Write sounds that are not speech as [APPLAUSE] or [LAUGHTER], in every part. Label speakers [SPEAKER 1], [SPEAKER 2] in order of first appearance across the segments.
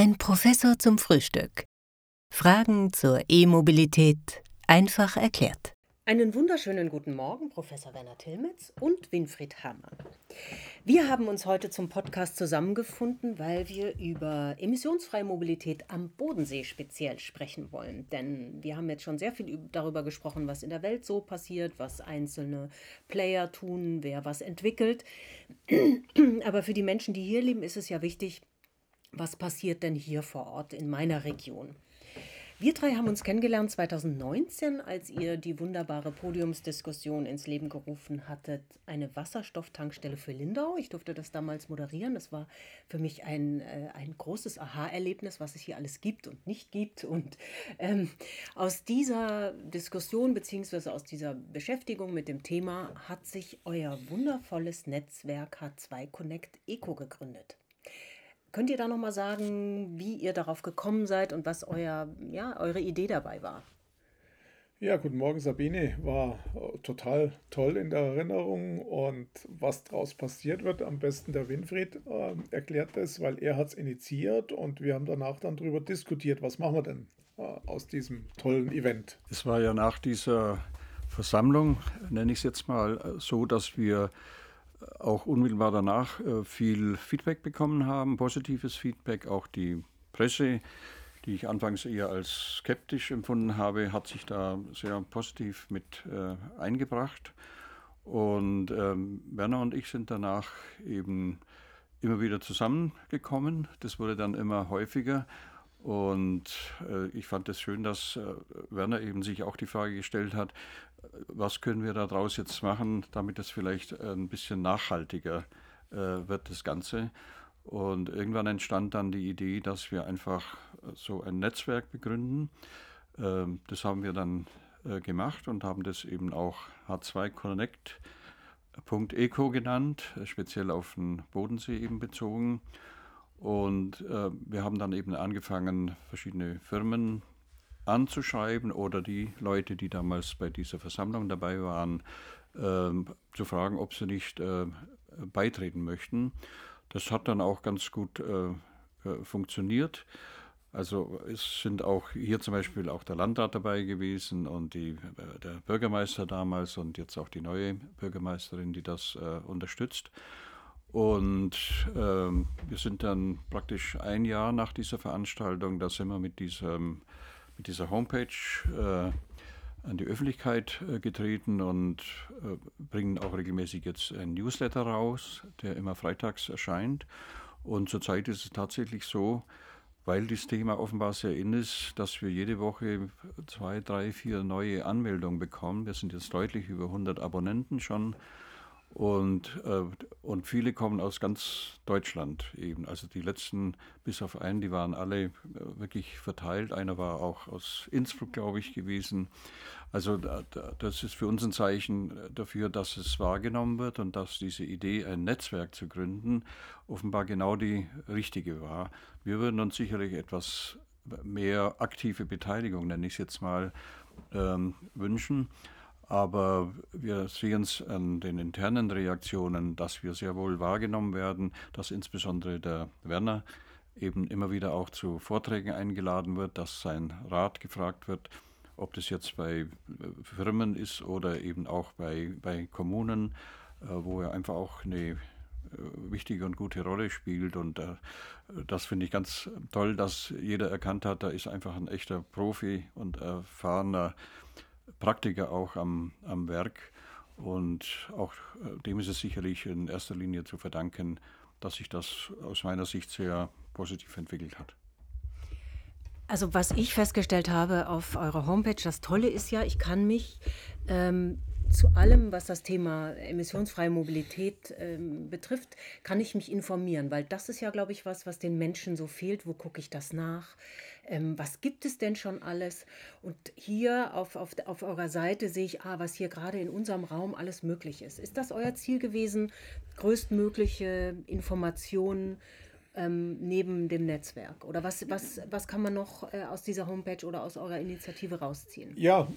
[SPEAKER 1] Ein Professor zum Frühstück. Fragen zur E-Mobilität einfach erklärt.
[SPEAKER 2] Einen wunderschönen guten Morgen, Professor Werner Tilmitz und Winfried Hammer. Wir haben uns heute zum Podcast zusammengefunden, weil wir über emissionsfreie Mobilität am Bodensee speziell sprechen wollen. Denn wir haben jetzt schon sehr viel darüber gesprochen, was in der Welt so passiert, was einzelne Player tun, wer was entwickelt. [CLEARS THROAT] Aber für die Menschen, die hier leben, ist es ja wichtig, was passiert denn hier vor Ort in meiner Region. Wir drei haben uns kennengelernt 2019, als ihr die wunderbare Podiumsdiskussion ins Leben gerufen hattet, eine Wasserstofftankstelle für Lindau. Ich durfte das damals moderieren. Das war für mich ein, äh, ein großes Aha-Erlebnis, was es hier alles gibt und nicht gibt. Und ähm, aus dieser Diskussion bzw. aus dieser Beschäftigung mit dem Thema hat sich euer wundervolles Netzwerk H2 Connect Eco gegründet. Könnt ihr da noch mal sagen, wie ihr darauf gekommen seid und was euer, ja, eure Idee dabei war?
[SPEAKER 3] Ja, guten Morgen Sabine. War äh, total toll in der Erinnerung und was daraus passiert wird, am besten der Winfried äh, erklärt es, weil er hat es initiiert und wir haben danach dann darüber diskutiert, was machen wir denn äh, aus diesem tollen Event.
[SPEAKER 4] Es war ja nach dieser Versammlung, nenne ich es jetzt mal, äh, so, dass wir auch unmittelbar danach äh, viel Feedback bekommen haben, positives Feedback. Auch die Presse, die ich anfangs eher als skeptisch empfunden habe, hat sich da sehr positiv mit äh, eingebracht. Und ähm, Werner und ich sind danach eben immer wieder zusammengekommen. Das wurde dann immer häufiger. Und äh, ich fand es schön, dass äh, Werner eben sich auch die Frage gestellt hat, was können wir daraus jetzt machen, damit es vielleicht ein bisschen nachhaltiger äh, wird, das Ganze. Und irgendwann entstand dann die Idee, dass wir einfach so ein Netzwerk begründen. Ähm, das haben wir dann äh, gemacht und haben das eben auch H2 Connect.eco genannt, speziell auf den Bodensee eben bezogen. Und äh, wir haben dann eben angefangen, verschiedene Firmen anzuschreiben oder die Leute, die damals bei dieser Versammlung dabei waren, äh, zu fragen, ob sie nicht äh, beitreten möchten. Das hat dann auch ganz gut äh, äh, funktioniert. Also es sind auch hier zum Beispiel auch der Landrat dabei gewesen und die, der Bürgermeister damals und jetzt auch die neue Bürgermeisterin, die das äh, unterstützt. Und ähm, wir sind dann praktisch ein Jahr nach dieser Veranstaltung, da sind wir mit diesem mit dieser Homepage äh, an die Öffentlichkeit äh, getreten und äh, bringen auch regelmäßig jetzt ein Newsletter raus, der immer freitags erscheint. Und zurzeit ist es tatsächlich so, weil das Thema offenbar sehr in ist, dass wir jede Woche zwei, drei, vier neue Anmeldungen bekommen. Wir sind jetzt deutlich über 100 Abonnenten schon und, äh, und viele kommen aus ganz Deutschland eben. Also die letzten, bis auf einen, die waren alle äh, wirklich verteilt. Einer war auch aus Innsbruck, glaube ich, gewesen. Also da, da, das ist für uns ein Zeichen dafür, dass es wahrgenommen wird und dass diese Idee, ein Netzwerk zu gründen, offenbar genau die richtige war. Wir würden uns sicherlich etwas mehr aktive Beteiligung, nenne ich es jetzt mal, ähm, wünschen. Aber wir sehen es an den internen Reaktionen, dass wir sehr wohl wahrgenommen werden, dass insbesondere der Werner eben immer wieder auch zu Vorträgen eingeladen wird, dass sein Rat gefragt wird, ob das jetzt bei Firmen ist oder eben auch bei, bei Kommunen, äh, wo er einfach auch eine äh, wichtige und gute Rolle spielt. Und äh, das finde ich ganz toll, dass jeder erkannt hat, da ist einfach ein echter Profi und erfahrener Praktiker auch am, am Werk. Und auch äh, dem ist es sicherlich in erster Linie zu verdanken, dass sich das aus meiner Sicht sehr positiv entwickelt hat.
[SPEAKER 2] Also was ich festgestellt habe auf eurer Homepage, das Tolle ist ja, ich kann mich ähm, zu allem, was das Thema emissionsfreie Mobilität ähm, betrifft, kann ich mich informieren, weil das ist ja, glaube ich, was, was den Menschen so fehlt. Wo gucke ich das nach? Ähm, was gibt es denn schon alles? Und hier auf, auf, auf eurer Seite sehe ich, ah, was hier gerade in unserem Raum alles möglich ist. Ist das euer Ziel gewesen, größtmögliche Informationen ähm, neben dem Netzwerk? Oder was, was, was kann man noch äh, aus dieser Homepage oder aus eurer Initiative rausziehen?
[SPEAKER 3] Ja,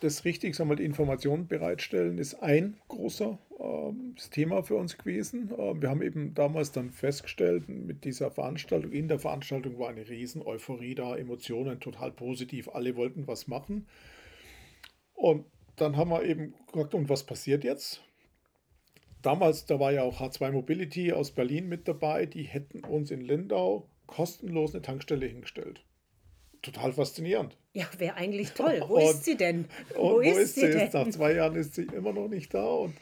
[SPEAKER 3] das richtig, sagen wir, die Informationen bereitstellen ist ein großer äh, Thema für uns gewesen. Äh, wir haben eben damals dann festgestellt, mit dieser Veranstaltung, in der Veranstaltung war eine riesen Euphorie da, Emotionen total positiv, alle wollten was machen. Und dann haben wir eben gesagt, und was passiert jetzt? Damals, da war ja auch H2 Mobility aus Berlin mit dabei, die hätten uns in Lindau kostenlos eine Tankstelle hingestellt total faszinierend.
[SPEAKER 2] Ja, wäre eigentlich toll. Wo [LAUGHS] und, ist sie denn?
[SPEAKER 3] Wo, ist, wo ist, sie, denn? Nach zwei Jahren ist sie immer noch nicht da. Und,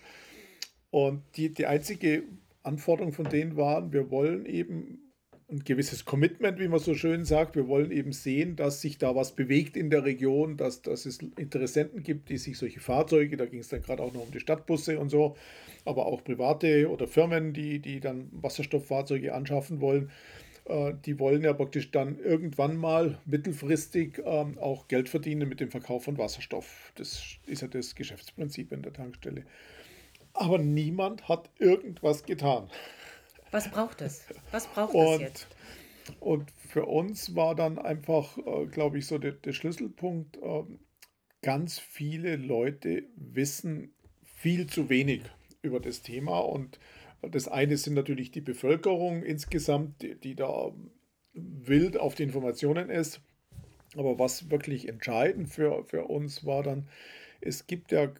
[SPEAKER 3] und die, die einzige Anforderung von denen waren, wir wollen eben ein gewisses Commitment, wie man so schön sagt. Wir wollen eben sehen, dass sich da was bewegt in der Region, dass, dass es Interessenten gibt, die sich solche Fahrzeuge, da ging es dann gerade auch noch um die Stadtbusse und so, aber auch private oder Firmen, die, die dann Wasserstofffahrzeuge anschaffen wollen, die wollen ja praktisch dann irgendwann mal mittelfristig ähm, auch Geld verdienen mit dem Verkauf von Wasserstoff. Das ist ja das Geschäftsprinzip in der Tankstelle. Aber niemand hat irgendwas getan.
[SPEAKER 2] Was braucht es? Was braucht und, es jetzt?
[SPEAKER 3] Und für uns war dann einfach, äh, glaube ich, so der, der Schlüsselpunkt, äh, ganz viele Leute wissen viel zu wenig über das Thema und das eine sind natürlich die Bevölkerung insgesamt, die, die da wild auf die Informationen ist. Aber was wirklich entscheidend für, für uns war dann, es gibt ja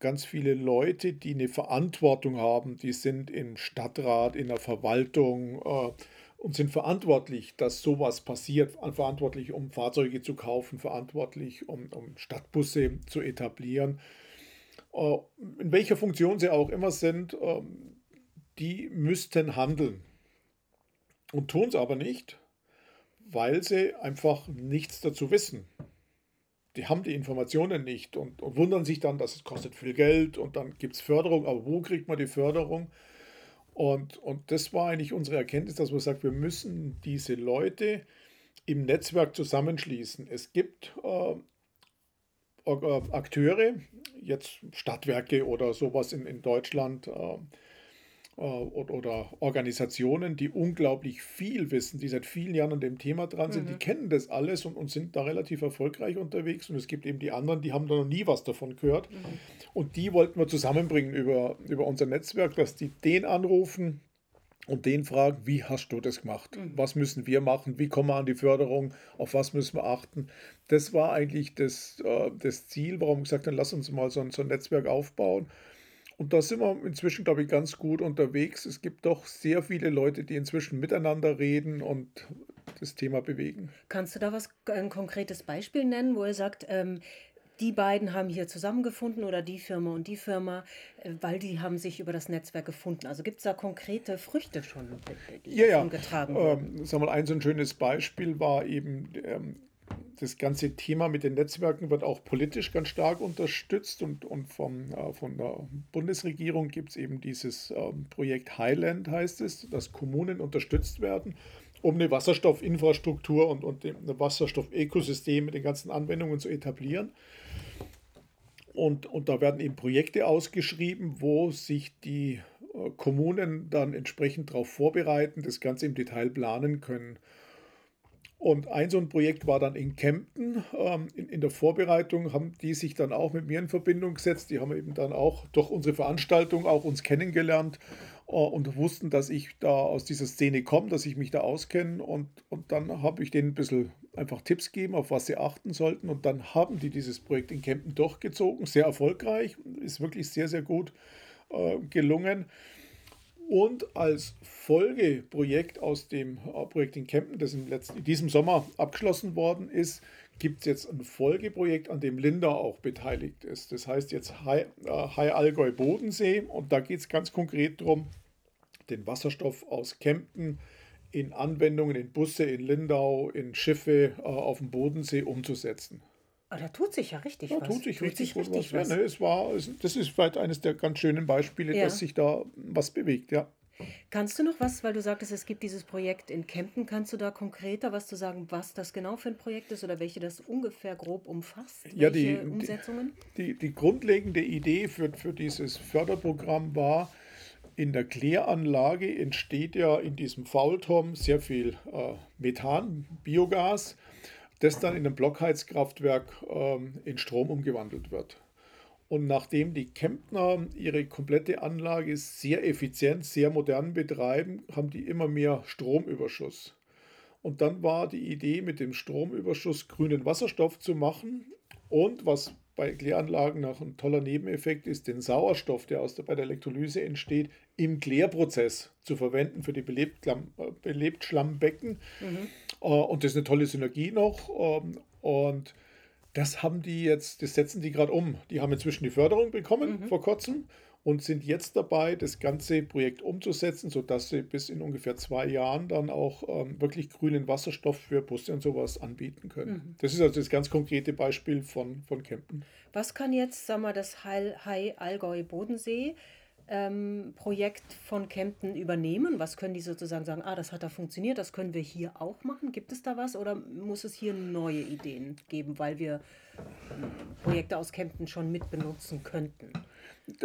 [SPEAKER 3] ganz viele Leute, die eine Verantwortung haben, die sind im Stadtrat, in der Verwaltung äh, und sind verantwortlich, dass sowas passiert, verantwortlich, um Fahrzeuge zu kaufen, verantwortlich, um, um Stadtbusse zu etablieren. Äh, in welcher Funktion sie auch immer sind, äh, die müssten handeln und tun es aber nicht, weil sie einfach nichts dazu wissen. Die haben die Informationen nicht und, und wundern sich dann, dass es kostet viel Geld und dann gibt es Förderung, aber wo kriegt man die Förderung? Und, und das war eigentlich unsere Erkenntnis, dass man sagt, wir müssen diese Leute im Netzwerk zusammenschließen. Es gibt äh, Akteure, jetzt Stadtwerke oder sowas in, in Deutschland, äh, äh, oder Organisationen, die unglaublich viel wissen, die seit vielen Jahren an dem Thema dran sind, mhm. die kennen das alles und, und sind da relativ erfolgreich unterwegs. Und es gibt eben die anderen, die haben da noch nie was davon gehört. Mhm. Und die wollten wir zusammenbringen über, über unser Netzwerk, dass die den anrufen, und den fragen, wie hast du das gemacht? Mhm. Was müssen wir machen? Wie kommen wir an die Förderung? Auf was müssen wir achten? Das war eigentlich das, äh, das Ziel, warum gesagt haben, lass uns mal so ein, so ein Netzwerk aufbauen. Und da sind wir inzwischen, glaube ich, ganz gut unterwegs. Es gibt doch sehr viele Leute, die inzwischen miteinander reden und das Thema bewegen.
[SPEAKER 2] Kannst du da was ein konkretes Beispiel nennen, wo er sagt, ähm, die beiden haben hier zusammengefunden oder die Firma und die Firma, äh, weil die haben sich über das Netzwerk gefunden. Also gibt es da konkrete Früchte schon,
[SPEAKER 3] die ja, ja. getragen wurden? Ähm, sag mal, ein so ein schönes Beispiel war eben ähm, das ganze Thema mit den Netzwerken wird auch politisch ganz stark unterstützt und, und vom, äh, von der Bundesregierung gibt es eben dieses ähm, Projekt Highland, heißt es, dass Kommunen unterstützt werden, um eine Wasserstoffinfrastruktur und, und ein Wasserstoffökosystem mit den ganzen Anwendungen zu etablieren. Und, und da werden eben Projekte ausgeschrieben, wo sich die äh, Kommunen dann entsprechend darauf vorbereiten, das Ganze im Detail planen können. Und ein so ein Projekt war dann in Kempten. Ähm, in, in, der Vorbereitung haben die sich dann auch mit mir in Verbindung gesetzt. Die haben eben dann auch durch unsere Veranstaltung auch uns kennengelernt äh, und wussten, dass ich da aus dieser Szene komme, dass ich mich da auskenne. Und, und dann habe ich denen ein bisschen einfach Tipps gegeben, auf was sie achten sollten. Und dann haben die dieses Projekt in Kempten durchgezogen. Sehr erfolgreich, ist wirklich sehr, sehr gut äh, gelungen. Und als Folgeprojekt aus dem äh, Projekt in Kempten, das im letzten, in diesem Sommer abgeschlossen worden ist, gibt es jetzt ein Folgeprojekt, an dem Linda auch beteiligt ist. Das heißt jetzt High, äh, High Allgäu Bodensee und da geht es ganz konkret darum, den Wasserstoff aus Kempten in Anwendungen, in Busse, in Lindau, in Schiffe äh, auf dem Bodensee umzusetzen.
[SPEAKER 2] Oh, da tut sich ja richtig
[SPEAKER 3] ja,
[SPEAKER 2] was.
[SPEAKER 3] Tut sich tut richtig, sich richtig was. was. Ja, ne, es war, das ist vielleicht eines der ganz schönen Beispiele, ja. dass sich da was bewegt, ja.
[SPEAKER 2] Kannst du noch was, weil du sagtest, es gibt dieses Projekt in Kempten, kannst du da konkreter was zu sagen, was das genau für ein Projekt ist oder welche das ungefähr grob umfasst?
[SPEAKER 3] Ja, die, Umsetzungen? Die, die, die grundlegende Idee für, für dieses Förderprogramm war, in der Kläranlage entsteht ja in diesem Faulturm sehr viel äh, Methan, Biogas das dann in einem Blockheizkraftwerk ähm, in Strom umgewandelt wird. Und nachdem die Kemptner ihre komplette Anlage sehr effizient, sehr modern betreiben, haben die immer mehr Stromüberschuss. Und dann war die Idee, mit dem Stromüberschuss grünen Wasserstoff zu machen. Und was bei Kläranlagen noch ein toller Nebeneffekt ist, den Sauerstoff, der aus der, bei der Elektrolyse entsteht, im Klärprozess zu verwenden für die Belebtschlammbecken. Mhm. Äh, und das ist eine tolle Synergie noch. Ähm, und das haben die jetzt, das setzen die gerade um. Die haben inzwischen die Förderung bekommen mhm. vor kurzem und sind jetzt dabei, das ganze Projekt umzusetzen, sodass sie bis in ungefähr zwei Jahren dann auch ähm, wirklich grünen Wasserstoff für Busse und sowas anbieten können. Mhm. Das ist also das ganz konkrete Beispiel von, von Campen.
[SPEAKER 2] Was kann jetzt, sagen wir, das High Allgäu Bodensee ähm, Projekt von Kempten übernehmen? Was können die sozusagen sagen, ah, das hat da funktioniert, das können wir hier auch machen? Gibt es da was oder muss es hier neue Ideen geben, weil wir Projekte aus Kempten schon mitbenutzen könnten?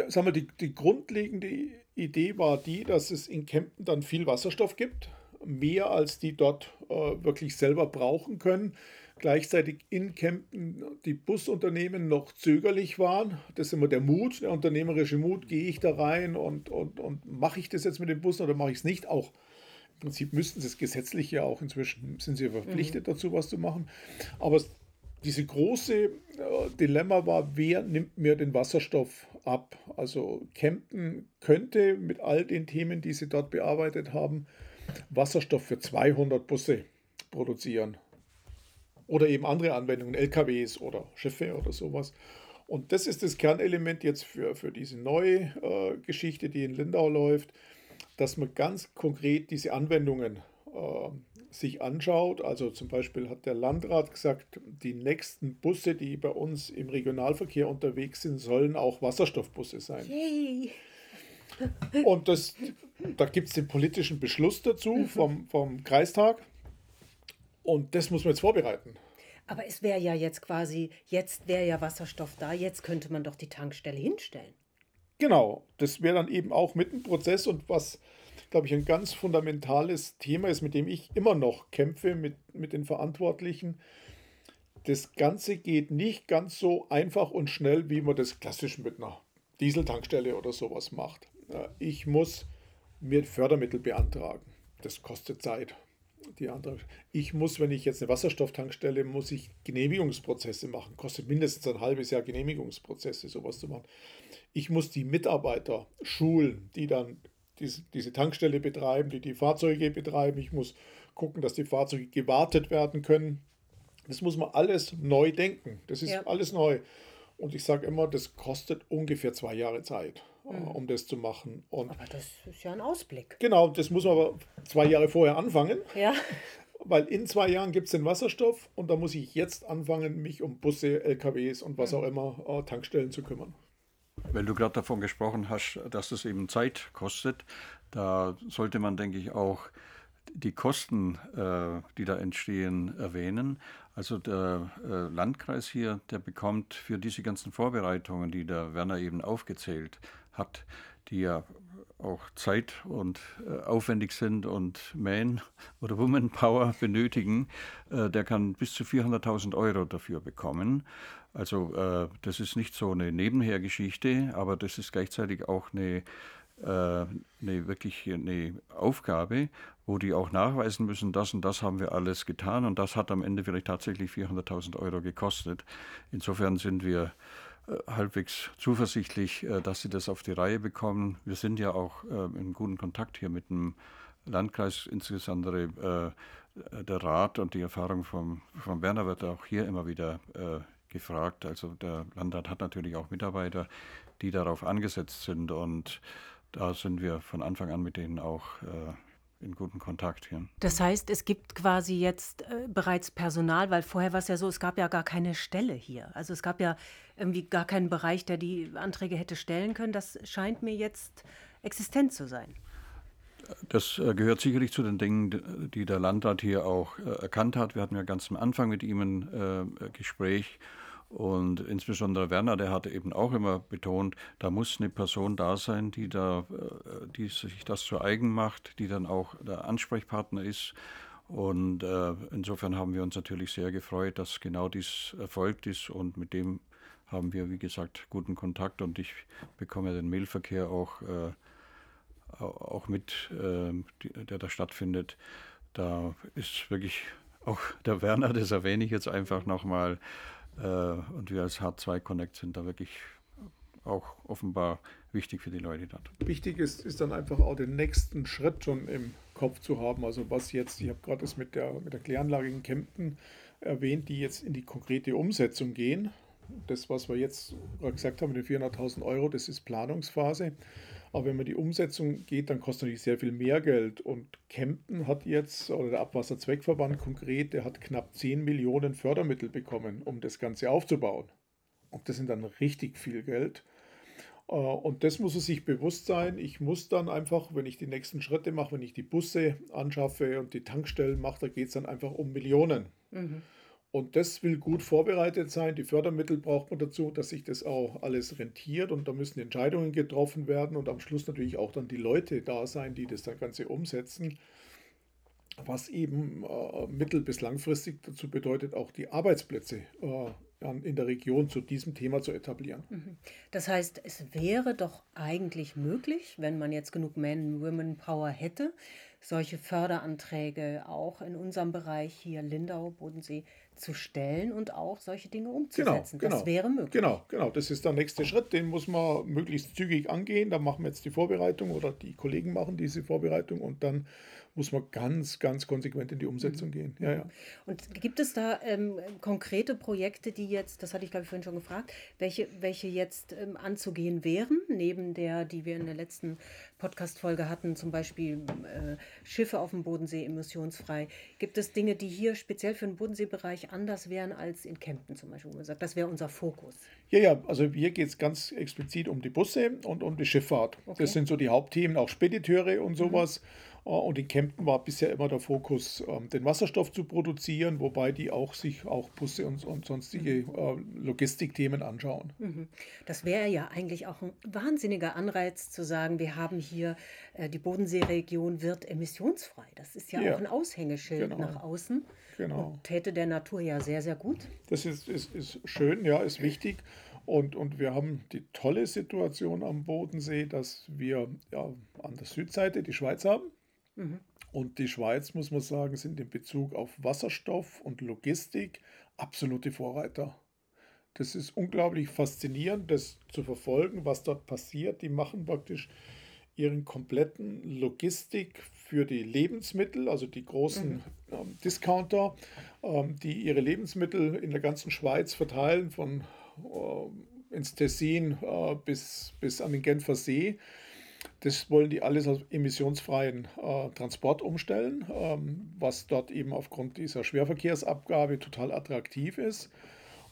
[SPEAKER 3] Sagen wir, die, die grundlegende Idee war die, dass es in Kempten dann viel Wasserstoff gibt, mehr als die dort äh, wirklich selber brauchen können gleichzeitig in Kempten die Busunternehmen noch zögerlich waren. Das ist immer der Mut, der unternehmerische Mut, gehe ich da rein und, und, und mache ich das jetzt mit den Bussen oder mache ich es nicht? Auch im Prinzip müssten sie es gesetzlich ja auch inzwischen, sind sie verpflichtet mhm. dazu, was zu machen. Aber diese große äh, Dilemma war, wer nimmt mir den Wasserstoff ab? Also Kempten könnte mit all den Themen, die sie dort bearbeitet haben, Wasserstoff für 200 Busse produzieren. Oder eben andere Anwendungen, LKWs oder Schiffe oder sowas. Und das ist das Kernelement jetzt für, für diese neue äh, Geschichte, die in Lindau läuft, dass man ganz konkret diese Anwendungen äh, sich anschaut. Also zum Beispiel hat der Landrat gesagt, die nächsten Busse, die bei uns im Regionalverkehr unterwegs sind, sollen auch Wasserstoffbusse sein. Yay. Und das, da gibt es den politischen Beschluss dazu mhm. vom, vom Kreistag. Und das muss man jetzt vorbereiten.
[SPEAKER 2] Aber es wäre ja jetzt quasi, jetzt wäre ja Wasserstoff da, jetzt könnte man doch die Tankstelle hinstellen.
[SPEAKER 3] Genau, das wäre dann eben auch mit dem Prozess und was, glaube ich, ein ganz fundamentales Thema ist, mit dem ich immer noch kämpfe mit, mit den Verantwortlichen. Das Ganze geht nicht ganz so einfach und schnell, wie man das klassisch mit einer Dieseltankstelle oder sowas macht. Ich muss mir Fördermittel beantragen. Das kostet Zeit die andere. Ich muss, wenn ich jetzt eine Wasserstofftankstelle, muss ich Genehmigungsprozesse machen. Kostet mindestens ein halbes Jahr Genehmigungsprozesse, sowas zu machen. Ich muss die Mitarbeiter schulen, die dann diese, diese Tankstelle betreiben, die die Fahrzeuge betreiben. Ich muss gucken, dass die Fahrzeuge gewartet werden können. Das muss man alles neu denken. Das ist ja. alles neu. Und ich sage immer, das kostet ungefähr zwei Jahre Zeit, mhm. um das zu machen. Und
[SPEAKER 2] aber das ist ja ein Ausblick.
[SPEAKER 3] Genau, das muss man aber zwei Jahre vorher anfangen.
[SPEAKER 2] Ja.
[SPEAKER 3] Weil in zwei Jahren gibt es den Wasserstoff und da muss ich jetzt anfangen, mich um Busse, LKWs und was mhm. auch immer, äh, Tankstellen zu kümmern.
[SPEAKER 4] Weil du gerade davon gesprochen hast, dass es eben Zeit kostet, da sollte man, denke ich, auch die Kosten, äh, die da entstehen, erwähnen. Also der äh, Landkreis hier, der bekommt für diese ganzen Vorbereitungen, die der Werner eben aufgezählt hat, die ja auch Zeit und äh, aufwendig sind und Man- [LAUGHS] oder Womanpower [LAUGHS] benötigen, äh, der kann bis zu 400.000 Euro dafür bekommen. Also äh, das ist nicht so eine Nebenhergeschichte, aber das ist gleichzeitig auch eine eine wirklich eine Aufgabe, wo die auch nachweisen müssen, das und das haben wir alles getan und das hat am Ende vielleicht tatsächlich 400.000 Euro gekostet. Insofern sind wir äh, halbwegs zuversichtlich, äh, dass sie das auf die Reihe bekommen. Wir sind ja auch in guten Kontakt hier mit dem Landkreis, insbesondere der Rat und die Erfahrung vom, vom Werner wird auch hier immer wieder gefragt. Also der Landrat hat natürlich auch Mitarbeiter, die darauf angesetzt sind und da sind wir von Anfang an mit denen auch äh, in guten Kontakt hier.
[SPEAKER 2] Das heißt, es gibt quasi jetzt äh, bereits Personal, weil vorher war es ja so, es gab ja gar keine Stelle hier. Also es gab ja irgendwie gar keinen Bereich, der die Anträge hätte stellen können. Das scheint mir jetzt existent zu sein.
[SPEAKER 4] Das äh, gehört sicherlich zu den Dingen, die der Landrat hier auch äh, erkannt hat. Wir hatten ja ganz am Anfang mit ihm ein äh, Gespräch und insbesondere Werner, der hatte eben auch immer betont, da muss eine Person da sein, die, da, äh, die sich das zu eigen macht, die dann auch der Ansprechpartner ist. Und äh, insofern haben wir uns natürlich sehr gefreut, dass genau dies erfolgt ist und mit dem haben wir, wie gesagt, guten Kontakt und ich bekomme den Mailverkehr auch, äh, auch mit, äh, die, der da stattfindet. Da ist wirklich auch der Werner, das erwähne ich jetzt einfach nochmal, und wir als H2 Connect sind da wirklich auch offenbar wichtig für die Leute dort.
[SPEAKER 3] Wichtig ist, ist dann einfach auch den nächsten Schritt schon im Kopf zu haben. Also was jetzt, ich habe gerade das mit der, mit der Kläranlage in Kempten erwähnt, die jetzt in die konkrete Umsetzung gehen. Das, was wir jetzt gesagt haben, mit den 400.000 Euro, das ist Planungsphase. Aber wenn man die Umsetzung geht, dann kostet natürlich sehr viel mehr Geld. Und Kempten hat jetzt, oder der Abwasserzweckverband konkret, der hat knapp 10 Millionen Fördermittel bekommen, um das Ganze aufzubauen. Und das sind dann richtig viel Geld. Äh, und das muss es sich bewusst sein. Ich muss dann einfach, wenn ich die nächsten Schritte mache, wenn ich die Busse anschaffe und die Tankstellen mache, da geht es dann einfach um Millionen. Mhm. Und das will gut vorbereitet sein. Die Fördermittel braucht man dazu, dass sich das auch alles rentiert. Und da müssen Entscheidungen getroffen werden und am Schluss natürlich auch dann die Leute da sein, die das Ganze umsetzen. Was eben äh, mittel- bis langfristig dazu bedeutet, auch die Arbeitsplätze äh, in der Region zu diesem Thema zu etablieren. Mhm.
[SPEAKER 2] Das heißt, es wäre doch eigentlich möglich, wenn man jetzt genug Man-Women-Power hätte, solche Förderanträge auch in unserem Bereich hier Lindau, Bodensee zu stellen und auch solche Dinge umzusetzen.
[SPEAKER 3] Genau, genau,
[SPEAKER 2] das wäre möglich.
[SPEAKER 3] Genau, genau. Das ist der nächste Schritt. Den muss man möglichst zügig angehen. Da machen wir jetzt die Vorbereitung oder die Kollegen machen diese Vorbereitung und dann muss man ganz, ganz konsequent in die Umsetzung mhm. gehen. Ja, ja.
[SPEAKER 2] Und gibt es da ähm, konkrete Projekte, die jetzt, das hatte ich glaube ich vorhin schon gefragt, welche, welche jetzt ähm, anzugehen wären, neben der, die wir in der letzten Podcast-Folge hatten, zum Beispiel äh, Schiffe auf dem Bodensee emissionsfrei. Gibt es Dinge, die hier speziell für den Bodenseebereich anders wären als in Kempten zum Beispiel, wo man sagt, das wäre unser Fokus?
[SPEAKER 3] Ja, ja, also hier geht es ganz explizit um die Busse und um die Schifffahrt. Okay. Das sind so die Hauptthemen, auch Spediteure und mhm. sowas. Mhm. Äh, und in Kempten war bisher immer der Fokus, ähm, den Wasserstoff zu produzieren, wobei die auch sich auch Busse und, und sonstige mhm. Äh, Logistikthemen anschauen.
[SPEAKER 2] Mhm. Das wäre ja eigentlich auch ein wahnsinniger Anreiz zu sagen, wir haben hier äh, die Bodenseeregion wird emissionsfrei. Das ist ja, ja. auch ein Aushängeschild genau. nach außen. Genau. Und täte der Natur ja sehr, sehr gut.
[SPEAKER 3] Das ist, ist, ist schön, ja, ist wichtig. Und, und wir haben die tolle Situation am Bodensee, dass wir ja, an der Südseite die Schweiz haben. Mhm. Und die Schweiz, muss man sagen, sind in Bezug auf Wasserstoff und Logistik absolute Vorreiter. Das ist unglaublich faszinierend, das zu verfolgen, was dort passiert. Die machen praktisch ihren kompletten Logistik für die Lebensmittel, also die großen mhm. ähm, Discounter, ähm, die ihre Lebensmittel in der ganzen Schweiz verteilen, von äh, ins Tessin äh, bis, bis an den Genfer See das wollen die alles auf emissionsfreien äh, Transport umstellen, ähm, was dort eben aufgrund dieser Schwerverkehrsabgabe total attraktiv ist.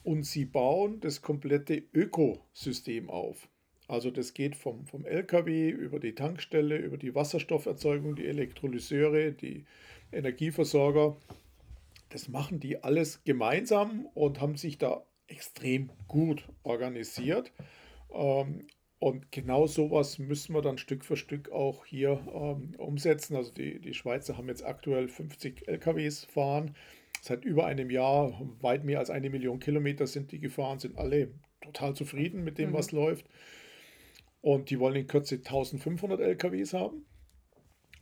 [SPEAKER 3] Und sie bauen das komplette Ökosystem auf. Also das geht vom, vom LKW über die Tankstelle, über die Wasserstofferzeugung, die Elektrolyseure, die Energieversorger. Das machen die alles gemeinsam und haben sich da extrem gut organisiert. Und genau sowas müssen wir dann Stück für Stück auch hier ähm, umsetzen. Also die, die Schweizer haben jetzt aktuell 50 LKWs fahren. Seit über einem Jahr, weit mehr als eine Million Kilometer sind die gefahren, sind alle total zufrieden mit dem, mhm. was läuft. Und die wollen in Kürze 1500 LKWs haben.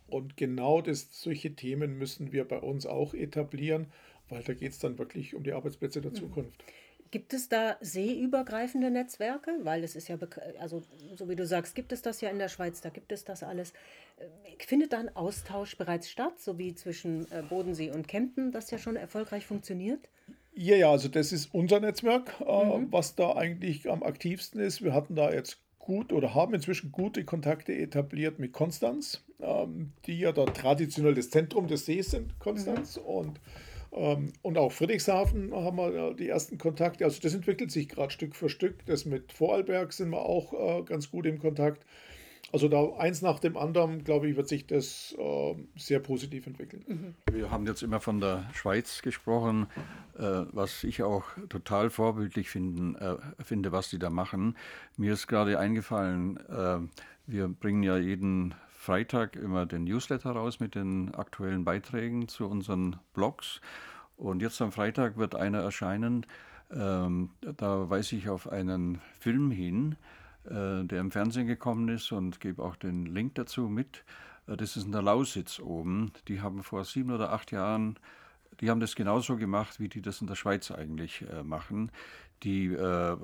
[SPEAKER 3] Und genau das, solche Themen müssen wir bei uns auch etablieren, weil da geht es dann wirklich um die Arbeitsplätze der mhm.
[SPEAKER 2] Gibt es da seeübergreifende Netzwerke? Weil es ist ja, also so wie du sagst, gibt es das ja in der Schweiz, da gibt es das alles. Äh, findet da ein Austausch bereits statt, so wie zwischen äh, Bodensee und Kempten, das ja schon erfolgreich funktioniert?
[SPEAKER 3] Ja, ja, also das ist unser Netzwerk, äh, mhm. was da eigentlich am aktivsten ist. Wir hatten da jetzt gut oder haben inzwischen gute Kontakte etabliert mit Konstanz, ähm, die ja da traditionell das Zentrum des Sees sind, Konstanz. Mhm. Und und auch Friedrichshafen haben wir die ersten Kontakte. Also das entwickelt sich gerade Stück für Stück. Das mit Vorarlberg sind wir auch äh, ganz gut im Kontakt. Also da eins nach dem anderen, glaube ich, wird sich das äh, sehr positiv entwickeln.
[SPEAKER 4] Mhm. Wir haben jetzt immer von der Schweiz gesprochen, äh, was ich auch total vorbildlich finden, äh, finde, was die da machen. Mir ist gerade eingefallen, äh, wir bringen ja jeden Freitag immer den Newsletter raus mit den aktuellen Beiträgen zu unseren Blogs. Und jetzt am Freitag wird einer erscheinen, ähm, da weise ich auf einen Film hin, äh, der im Fernsehen gekommen ist und gebe auch den Link dazu mit. Äh, das ist in der Lausitz oben. Die haben vor sieben oder acht Jahren, die haben das genauso gemacht, wie die das in der Schweiz eigentlich äh, machen. Die äh,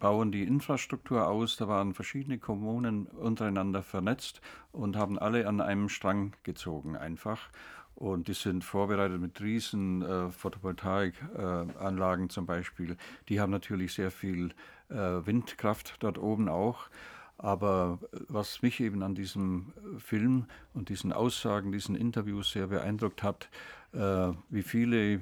[SPEAKER 4] bauen die Infrastruktur aus. Da waren verschiedene Kommunen untereinander vernetzt und haben alle an einem Strang gezogen einfach. Und die sind vorbereitet mit riesen äh, Photovoltaikanlagen äh, zum Beispiel. Die haben natürlich sehr viel äh, Windkraft dort oben auch. Aber äh, was mich eben an diesem äh, Film und diesen Aussagen, diesen Interviews sehr beeindruckt hat, wie viele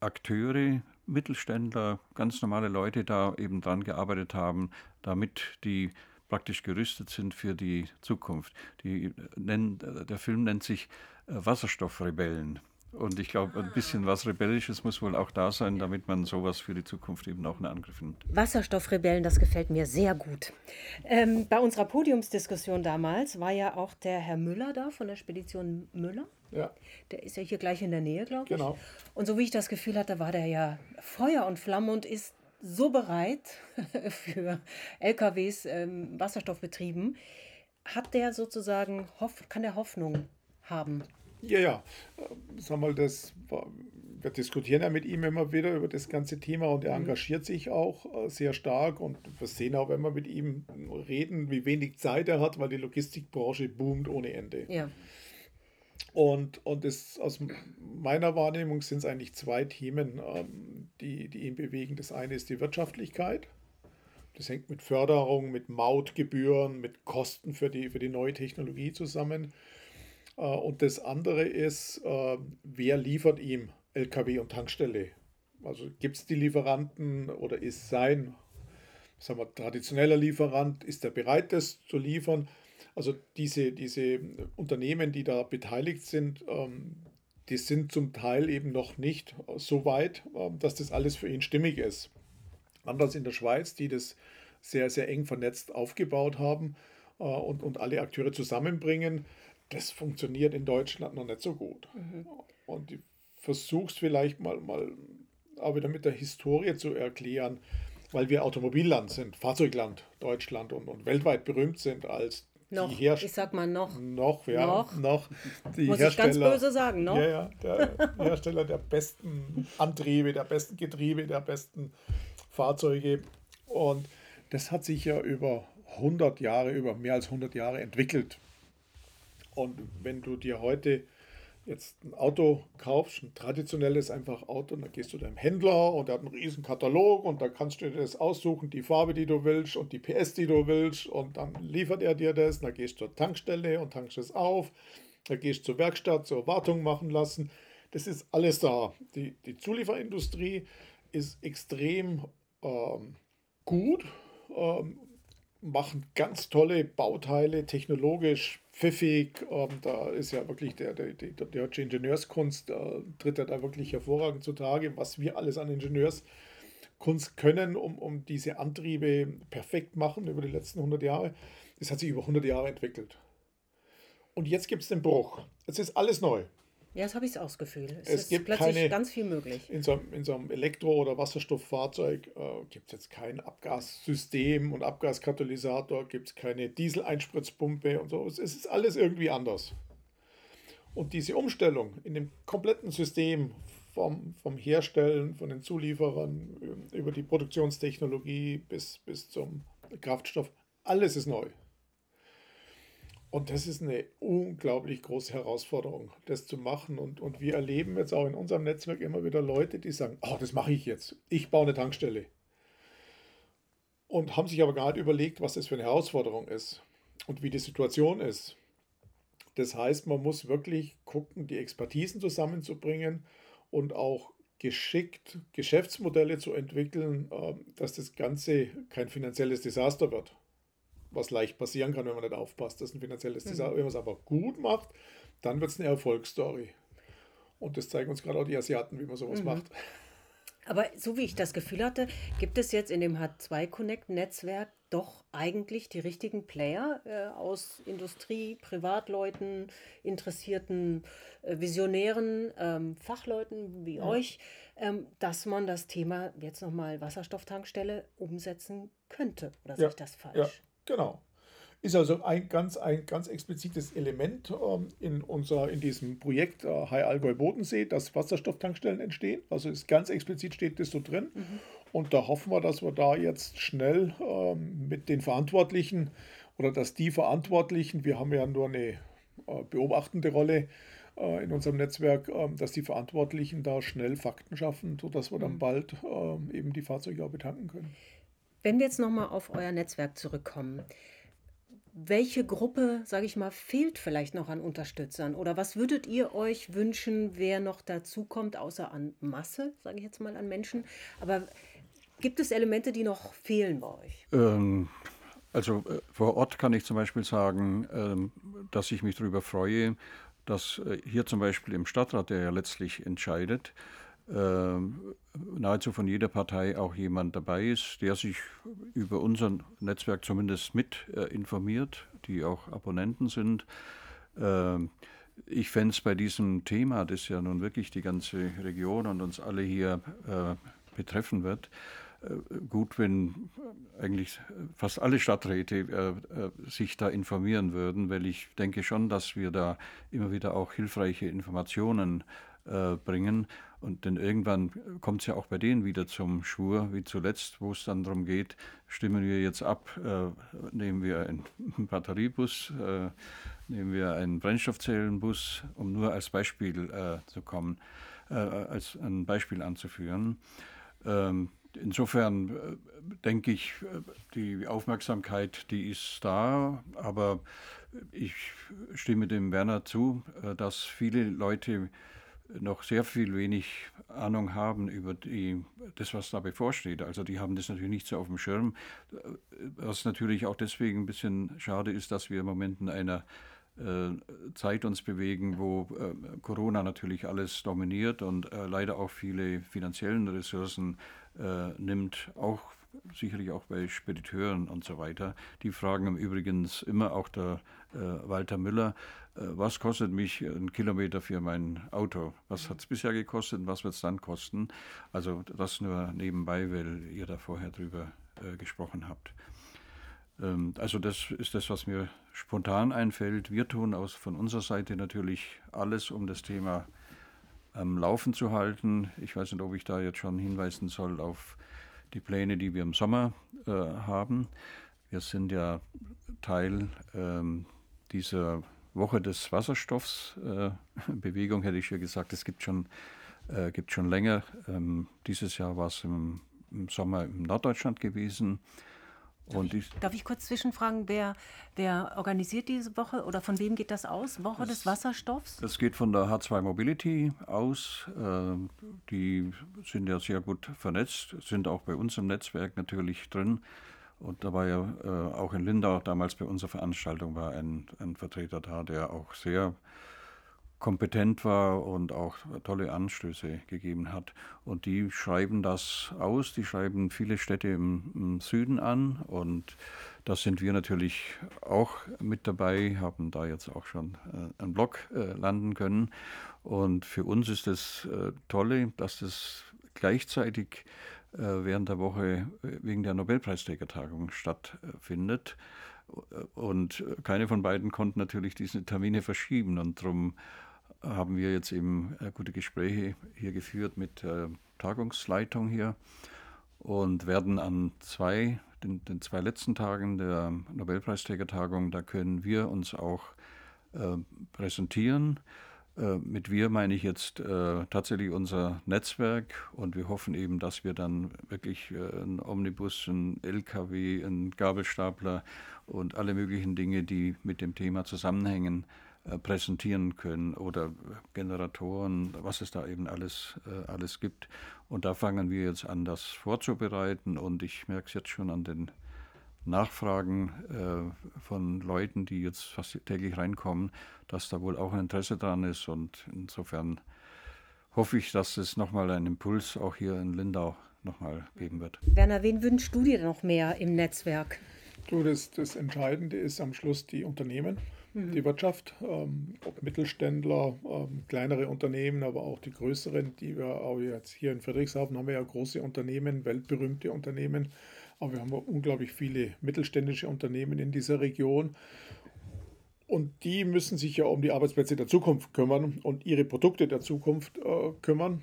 [SPEAKER 4] Akteure, Mittelständler, ganz normale Leute da eben dran gearbeitet haben, damit die praktisch gerüstet sind für die Zukunft. Die nennen, der Film nennt sich Wasserstoffrebellen. Und ich glaube, ein bisschen was Rebellisches muss wohl auch da sein, damit man sowas für die Zukunft eben auch in Angriff nimmt.
[SPEAKER 2] Wasserstoffrebellen, das gefällt mir sehr gut. Ähm, bei unserer Podiumsdiskussion damals war ja auch der Herr Müller da von der Spedition Müller. Ja. Der ist ja hier gleich in der Nähe, glaube ich. Genau. Und so wie ich das Gefühl hatte, war der ja Feuer und Flamme und ist so bereit [LAUGHS] für LKWs ähm, wasserstoffbetrieben. Hat der sozusagen, kann der Hoffnung haben?
[SPEAKER 3] Ja, ja. Sag mal, das, wir diskutieren ja mit ihm immer wieder über das ganze Thema und er mhm. engagiert sich auch äh, sehr stark und wir sehen auch, wenn wir mit ihm reden, wie wenig Zeit er hat, weil die Logistikbranche boomt ohne Ende. Ja. Und, und das, aus meiner Wahrnehmung sind es eigentlich zwei Themen, ähm, die, die ihn bewegen. Das eine ist die Wirtschaftlichkeit. Das hängt mit Förderung, mit Mautgebühren, mit Kosten für die, für die neue Technologie zusammen. Äh, und das andere ist, äh, wer liefert ihm LKW und Tankstelle? Also gibt es die Lieferanten oder ist sein sagen wir, traditioneller Lieferant, ist er bereit, das zu liefern? Also diese, diese Unternehmen, die da beteiligt sind, ähm, die sind zum Teil eben noch nicht so weit, ähm, dass das alles für ihn stimmig ist. Anders in der Schweiz, die das sehr, sehr eng vernetzt aufgebaut haben äh, und, und alle Akteure zusammenbringen, das funktioniert in Deutschland noch nicht so gut. Mhm. Und ich versuche es vielleicht mal, mal auch wieder mit der Historie zu erklären, weil wir Automobilland sind, Fahrzeugland, Deutschland und, und weltweit berühmt sind als
[SPEAKER 2] noch, die Herst ich sag mal noch.
[SPEAKER 3] Noch, ja. Noch. noch
[SPEAKER 2] die Muss Hersteller, ich ganz böse sagen, noch.
[SPEAKER 3] Ja, ja, der Hersteller der besten Antriebe, der besten Getriebe, der besten Fahrzeuge. Und das hat sich ja über 100 Jahre, über mehr als 100 Jahre entwickelt. Und wenn du dir heute jetzt ein Auto kaufst, ein traditionelles einfach Auto, dann gehst du deinem Händler und der hat einen riesen Katalog und da kannst du dir das aussuchen, die Farbe, die du willst und die PS, die du willst und dann liefert er dir das, dann gehst du zur Tankstelle und tankst es auf, dann gehst du zur Werkstatt zur Wartung machen lassen. Das ist alles da. Die, die Zulieferindustrie ist extrem ähm, gut, ähm, machen ganz tolle Bauteile, technologisch pfiffig. Ähm, da ist ja wirklich der, der, der deutsche Ingenieurskunst, äh, tritt ja da wirklich hervorragend zutage, was wir alles an Ingenieurskunst können, um, um diese Antriebe perfekt machen über die letzten 100 Jahre. Das hat sich über 100 Jahre entwickelt. Und jetzt gibt es den Bruch. Es ist alles neu.
[SPEAKER 2] Ja, das habe ich auch das Gefühl. Es,
[SPEAKER 3] es
[SPEAKER 2] ist
[SPEAKER 3] gibt
[SPEAKER 2] plötzlich
[SPEAKER 3] keine,
[SPEAKER 2] ganz viel möglich.
[SPEAKER 3] In so, in so einem Elektro- oder Wasserstofffahrzeug äh, gibt es jetzt kein Abgassystem und Abgaskatalysator, gibt es keine Dieseleinspritzpumpe und so. Es ist alles irgendwie anders. Und diese Umstellung in dem kompletten System vom, vom Herstellen, von den Zulieferern über die Produktionstechnologie bis, bis zum Kraftstoff, alles ist neu. Und das ist eine unglaublich große Herausforderung, das zu machen. Und, und wir erleben jetzt auch in unserem Netzwerk immer wieder Leute, die sagen, oh, das mache ich jetzt. Ich baue eine Tankstelle. Und haben sich aber gar nicht überlegt, was das für eine Herausforderung ist und wie die Situation ist. Das heißt, man muss wirklich gucken, die Expertisen zusammenzubringen und auch geschickt Geschäftsmodelle zu entwickeln, ähm, dass das Ganze kein finanzielles Desaster wird was leicht passieren kann, wenn man nicht aufpasst. Das ist ein finanzielles Desaster. Mhm. Wenn man es aber gut macht, dann wird es eine Erfolgsstory. Und das zeigen uns gerade auch die Asiaten, wie man sowas mhm. macht.
[SPEAKER 2] Aber so wie ich das Gefühl hatte, gibt es jetzt in dem H2 Connect Netzwerk doch eigentlich die richtigen Player äh, aus Industrie, Privatleuten, interessierten äh, Visionären, ähm, Fachleuten wie ja. euch, ähm, dass man das Thema jetzt nochmal Wasserstofftankstelle umsetzen könnte. Oder sehe ja. ich das falsch? Ja,
[SPEAKER 3] genau. Ist also ein ganz, ein ganz explizites Element ähm, in, unser, in diesem Projekt äh, High Allgäu Bodensee, dass Wasserstofftankstellen entstehen. Also ist ganz explizit steht das so drin. Mhm. Und da hoffen wir, dass wir da jetzt schnell ähm, mit den Verantwortlichen oder dass die Verantwortlichen, wir haben ja nur eine äh, beobachtende Rolle äh, in unserem Netzwerk, äh, dass die Verantwortlichen da schnell Fakten schaffen, sodass wir dann mhm. bald ähm, eben die Fahrzeuge auch betanken können.
[SPEAKER 2] Wenn wir jetzt nochmal auf euer Netzwerk zurückkommen, welche Gruppe, sage ich mal, fehlt vielleicht noch an Unterstützern? Oder was würdet ihr euch wünschen, wer noch dazukommt, außer an Masse, sage ich jetzt mal, an Menschen? Aber gibt es Elemente, die noch fehlen bei euch?
[SPEAKER 4] Ähm, also äh, vor Ort kann ich zum Beispiel sagen, ähm, dass ich mich darüber freue, dass äh, hier zum Beispiel im Stadtrat, der ja letztlich entscheidet, nahezu von jeder Partei auch jemand dabei ist, der sich über unser Netzwerk zumindest mit äh, informiert, die auch Abonnenten sind. Äh, ich fände es bei diesem Thema, das ja nun wirklich die ganze Region und uns alle hier äh, betreffen wird, äh, gut, wenn eigentlich fast alle Stadträte sich da informieren würden, weil ich denke schon, dass wir da immer wieder auch hilfreiche Informationen bringen. Und denn irgendwann kommt es ja auch bei denen wieder zum Schwur, wie zuletzt, wo es dann darum geht, stimmen wir jetzt ab, äh, nehmen wir einen [LAUGHS] Batteriebus, äh, nehmen wir einen Brennstoffzellenbus, um nur als Beispiel äh, zu kommen, äh, als ein Beispiel anzuführen. Ähm, insofern äh, denke ich, die Aufmerksamkeit, die ist da, aber ich stimme dem Werner zu, dass viele Leute noch sehr viel wenig Ahnung haben über die, das, was da bevorsteht. Also die haben das natürlich nicht so auf dem Schirm, was natürlich auch deswegen ein bisschen schade ist, dass wir im Moment in einer äh, Zeit uns bewegen, wo äh, Corona natürlich alles dominiert und äh, leider auch viele finanziellen Ressourcen äh, nimmt, auch sicherlich auch bei Spediteuren und so weiter. Die fragen im Übrigen immer auch der äh, Walter Müller, was kostet mich ein Kilometer für mein Auto? Was hat es bisher gekostet und was wird es dann kosten? Also das nur nebenbei, weil ihr da vorher drüber äh, gesprochen habt. Ähm, also das ist das, was mir spontan einfällt. Wir tun aus, von unserer Seite natürlich alles, um das Thema am Laufen zu halten. Ich weiß nicht, ob ich da jetzt schon hinweisen soll auf die Pläne, die wir im Sommer äh, haben. Wir sind ja Teil ähm, dieser Woche des Wasserstoffs. Äh, [LAUGHS] Bewegung hätte ich ja gesagt, es gibt schon, äh, gibt schon länger. Ähm, dieses Jahr war es im, im, Sommer in Norddeutschland gewesen.
[SPEAKER 2] Darf ich, darf, ich, kurz zwischenfragen, wer, wer organisiert diese Woche oder von wem geht das aus? Woche das, des Wasserstoffs?
[SPEAKER 4] Das geht von der H2 Mobility aus. Äh, die sind ja sehr gut vernetzt, sind auch bei uns im Netzwerk natürlich drin. Und da war ja äh, auch in Lindau damals bei unserer Veranstaltung war ein, ein Vertreter da, der auch sehr kompetent war und auch tolle Anstöße gegeben hat. Und die schreiben das aus, die schreiben viele Städte im, im Süden an und da sind wir natürlich auch mit dabei, haben da jetzt auch schon äh, einen Blog äh, landen können. Und für uns ist das äh, Tolle, dass das gleichzeitig während der Woche äh, wegen der Nobelpreisträgertagung stattfindet. Und keine von beiden konnten natürlich diese Termine verschieben. Und darum haben wir jetzt eben äh, gute Gespräche hier geführt mit der Tagungsleitung hier und werden an zwei, den, den zwei letzten Tagen der Nobelpreisträgertagung, da können wir uns auch äh, präsentieren. Äh, mit wir meine ich jetzt äh, tatsächlich unser Netzwerk und wir hoffen eben, dass wir dann wirklich äh, einen Omnibus, einen LKW, einen Gabelstapler und alle möglichen Dinge, die mit dem Thema zusammenhängen, äh, präsentieren können oder Generatoren, was es da eben alles, äh, alles gibt. Und da fangen wir jetzt an, das vorzubereiten und ich merke es jetzt schon an den Nachfragen äh, von Leuten, die jetzt fast täglich reinkommen, dass da wohl auch ein Interesse dran ist und insofern hoffe ich, dass es nochmal einen Impuls auch hier in Lindau nochmal geben wird.
[SPEAKER 2] Werner, wen wünschst du dir noch mehr im Netzwerk?
[SPEAKER 3] Du, das, das Entscheidende ist am Schluss die Unternehmen, mhm. die Wirtschaft, ähm, ob Mittelständler, ähm, kleinere Unternehmen, aber auch die größeren, die wir auch jetzt hier in Friedrichshafen haben wir ja große Unternehmen, weltberühmte Unternehmen, aber wir haben unglaublich viele mittelständische Unternehmen in dieser Region. Und die müssen sich ja um die Arbeitsplätze der Zukunft kümmern und ihre Produkte der Zukunft äh, kümmern.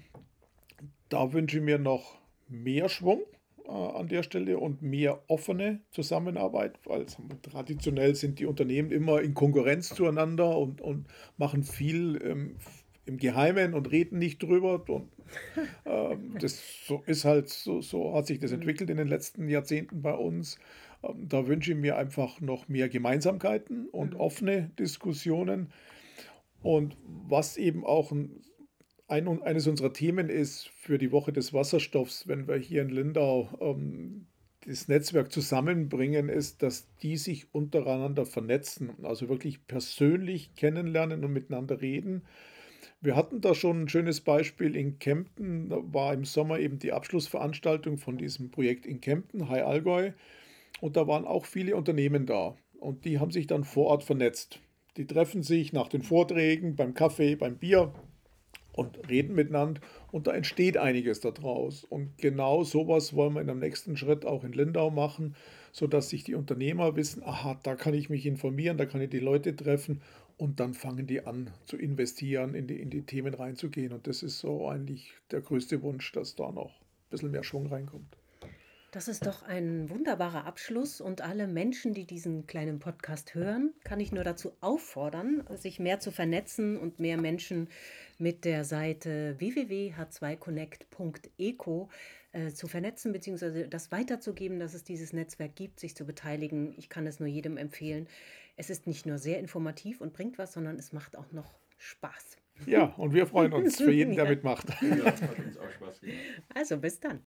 [SPEAKER 3] Da wünsche ich mir noch mehr Schwung äh, an der Stelle und mehr offene Zusammenarbeit, weil traditionell sind die Unternehmen immer in Konkurrenz zueinander und, und machen viel ähm, im Geheimen und reden nicht drüber. Und [LAUGHS] ähm, das so ist halt, so, so hat sich das entwickelt in den letzten Jahrzehnten bei uns. Ähm, da wünsche ich mir einfach noch mehr Gemeinsamkeiten und mhm. offene Diskussionen. Und was eben auch ein ein, eines unserer Themen ist für die Woche des Wasserstoffs, wenn wir hier in Lindau ähm, das Netzwerk zusammenbringen, ist, dass die sich untereinander vernetzen, also wirklich persönlich kennenlernen und miteinander reden. Wir hatten da schon ein schönes Beispiel in Kempten, da war im Sommer eben die Abschlussveranstaltung von diesem Projekt in Kempten, High Allgäu, und da waren auch viele Unternehmen da und die haben sich dann vor Ort vernetzt. Die treffen sich nach den Vorträgen beim Kaffee, beim Bier und reden miteinander und da entsteht einiges daraus. Und genau sowas wollen wir in dem nächsten Schritt auch in Lindau machen, sodass sich die Unternehmer wissen, aha, da kann ich mich informieren, da kann ich die Leute treffen und dann fangen die an zu investieren, in die, in die Themen reinzugehen. Und das ist so eigentlich der größte Wunsch, dass da noch ein bisschen mehr Schwung reinkommt.
[SPEAKER 2] Das ist doch ein wunderbarer Abschluss und alle Menschen, die diesen kleinen Podcast hören, kann ich nur dazu auffordern, sich mehr zu vernetzen und mehr Menschen mit der Seite www.h2connect.eco äh, zu vernetzen bzw. das weiterzugeben, dass es dieses Netzwerk gibt, sich zu beteiligen. Ich kann es nur jedem empfehlen. Es ist nicht nur sehr informativ und bringt was, sondern es macht auch noch Spaß.
[SPEAKER 3] Ja, und wir freuen uns für jeden, [LAUGHS] der mitmacht.
[SPEAKER 2] Also bis dann.